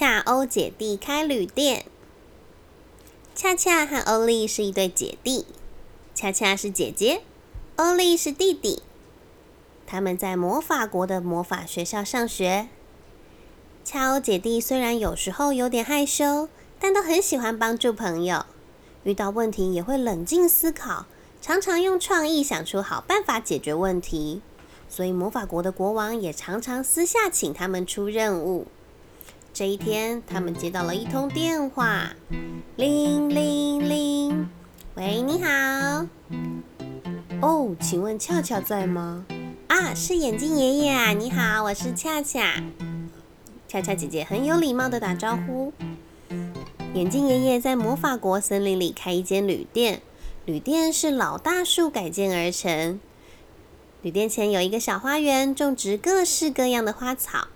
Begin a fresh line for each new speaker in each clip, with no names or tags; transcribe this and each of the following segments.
恰欧姐弟开旅店。恰恰和欧丽是一对姐弟，恰恰是姐姐，欧丽是弟弟。他们在魔法国的魔法学校上学。恰欧姐弟虽然有时候有点害羞，但都很喜欢帮助朋友。遇到问题也会冷静思考，常常用创意想出好办法解决问题。所以魔法国的国王也常常私下请他们出任务。这一天，他们接到了一通电话，铃铃铃，喂，你好。
哦，请问恰恰在吗？
啊，是眼镜爷爷啊，你好，我是恰恰。恰恰姐姐很有礼貌的打招呼。眼镜爷爷在魔法国森林里开一间旅店，旅店是老大树改建而成。旅店前有一个小花园，种植各式各样的花草。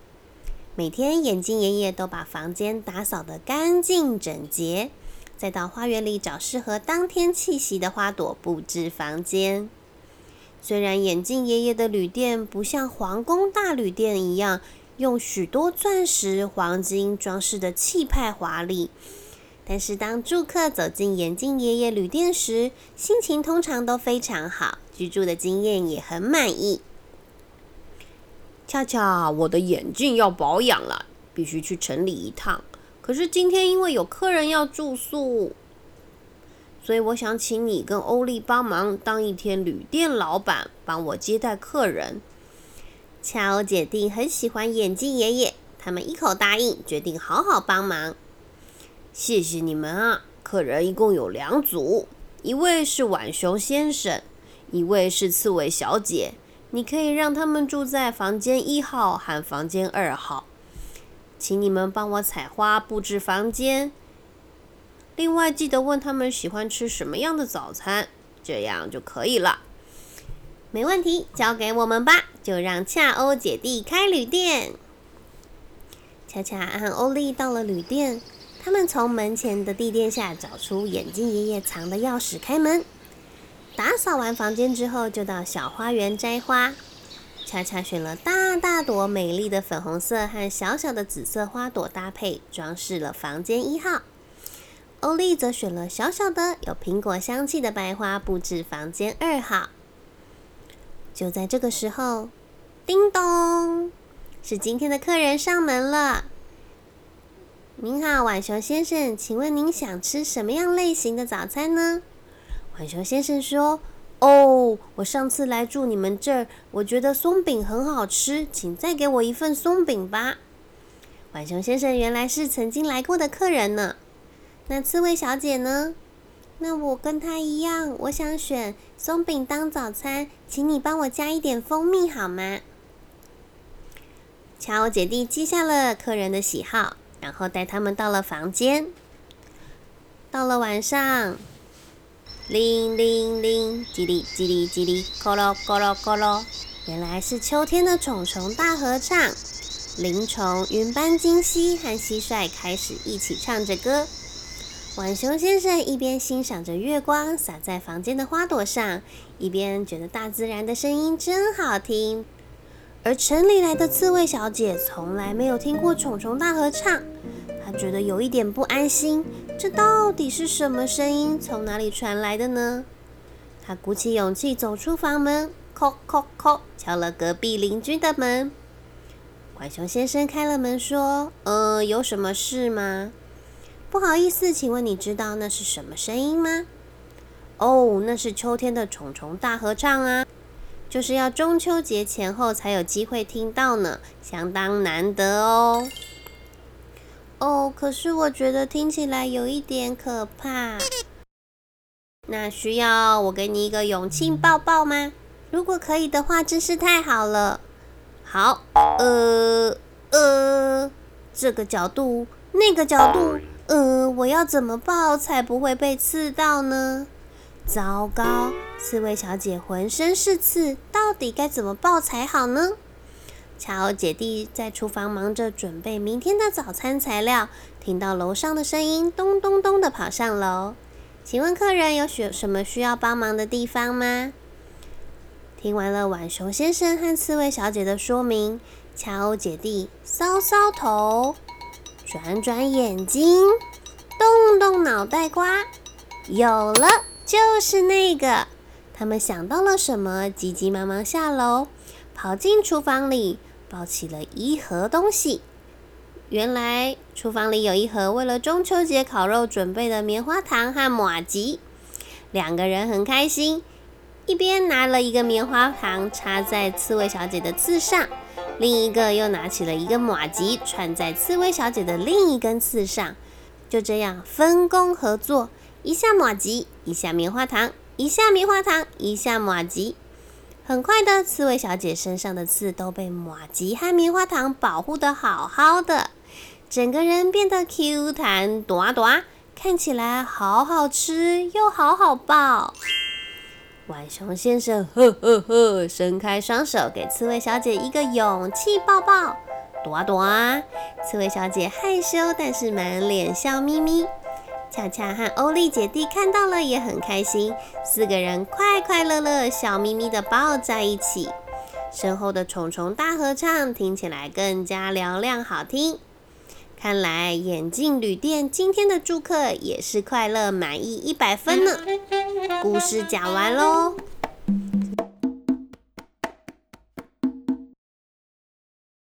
每天，眼镜爷爷都把房间打扫得干净整洁，再到花园里找适合当天气息的花朵布置房间。虽然眼镜爷爷的旅店不像皇宫大旅店一样用许多钻石、黄金装饰的气派华丽，但是当住客走进眼镜爷爷旅店时，心情通常都非常好。居住的经验也很满意。
恰恰，我的眼镜要保养了，必须去城里一趟。可是今天因为有客人要住宿，所以我想请你跟欧丽帮忙当一天旅店老板，帮我接待客人。
恰欧姐弟很喜欢眼镜爷爷，他们一口答应，决定好好帮忙。
谢谢你们啊！客人一共有两组，一位是浣熊先生。一位是刺猬小姐，你可以让他们住在房间一号和房间二号，请你们帮我采花、布置房间。另外，记得问他们喜欢吃什么样的早餐，这样就可以了。
没问题，交给我们吧，就让恰欧姐弟开旅店。恰恰和欧丽到了旅店，他们从门前的地垫下找出眼镜爷爷藏的钥匙，开门。打扫完房间之后，就到小花园摘花。恰恰选了大大朵美丽的粉红色和小小的紫色花朵搭配，装饰了房间一号。欧丽则选了小小的有苹果香气的白花，布置房间二号。就在这个时候，叮咚，是今天的客人上门了。您好，浣熊先生，请问您想吃什么样类型的早餐呢？浣熊先生说：“哦，我上次来住你们这儿，我觉得松饼很好吃，请再给我一份松饼吧。”浣熊先生原来是曾经来过的客人呢。那刺猬小姐呢？那我跟她一样，我想选松饼当早餐，请你帮我加一点蜂蜜好吗？乔姐弟记下了客人的喜好，然后带他们到了房间。到了晚上。铃铃铃，叽哩叽哩叽哩，咕噜咕噜咕噜。原来是秋天的虫虫大合唱。林虫、云斑金蜥和蟋蟀开始一起唱着歌。浣熊先生一边欣赏着月光洒在房间的花朵上，一边觉得大自然的声音真好听。而城里来的刺猬小姐从来没有听过虫虫大合唱。她觉得有一点不安心，这到底是什么声音？从哪里传来的呢？她鼓起勇气走出房门，叩叩叩，敲了隔壁邻居的门。浣熊先生开了门，说：“呃，有什么事吗？不好意思，请问你知道那是什么声音吗？哦，那是秋天的虫虫大合唱啊，就是要中秋节前后才有机会听到呢，相当难得哦。”哦，可是我觉得听起来有一点可怕。那需要我给你一个勇气抱抱吗？如果可以的话，真是太好了。好，呃呃，这个角度，那个角度，呃，我要怎么抱才不会被刺到呢？糟糕，刺猬小姐浑身是刺，到底该怎么抱才好呢？乔欧姐弟在厨房忙着准备明天的早餐材料，听到楼上的声音，咚咚咚的跑上楼。请问客人有需什么需要帮忙的地方吗？听完了浣熊先生和刺猬小姐的说明，乔欧姐弟搔搔头，转转眼睛，动动脑袋瓜，有了，就是那个。他们想到了什么，急急忙忙下楼，跑进厨房里，抱起了一盒东西。原来厨房里有一盒为了中秋节烤肉准备的棉花糖和马吉。两个人很开心，一边拿了一个棉花糖插在刺猬小姐的刺上，另一个又拿起了一个马吉串在刺猬小姐的另一根刺上。就这样分工合作，一下马吉，一下棉花糖。一下棉花糖，一下马吉，很快的，刺猬小姐身上的刺都被马吉和棉花糖保护的好好的，整个人变得 Q 弹短短，看起来好好吃又好好抱。浣熊先生呵呵呵，伸开双手给刺猬小姐一个勇气抱抱。短短，刺猬小姐害羞，但是满脸笑眯眯。恰恰和欧丽姐弟看到了也很开心，四个人快快乐乐、笑眯眯的抱在一起。身后的虫虫大合唱听起来更加嘹亮好听。看来眼镜旅店今天的住客也是快乐满意一百分呢。故事讲完喽。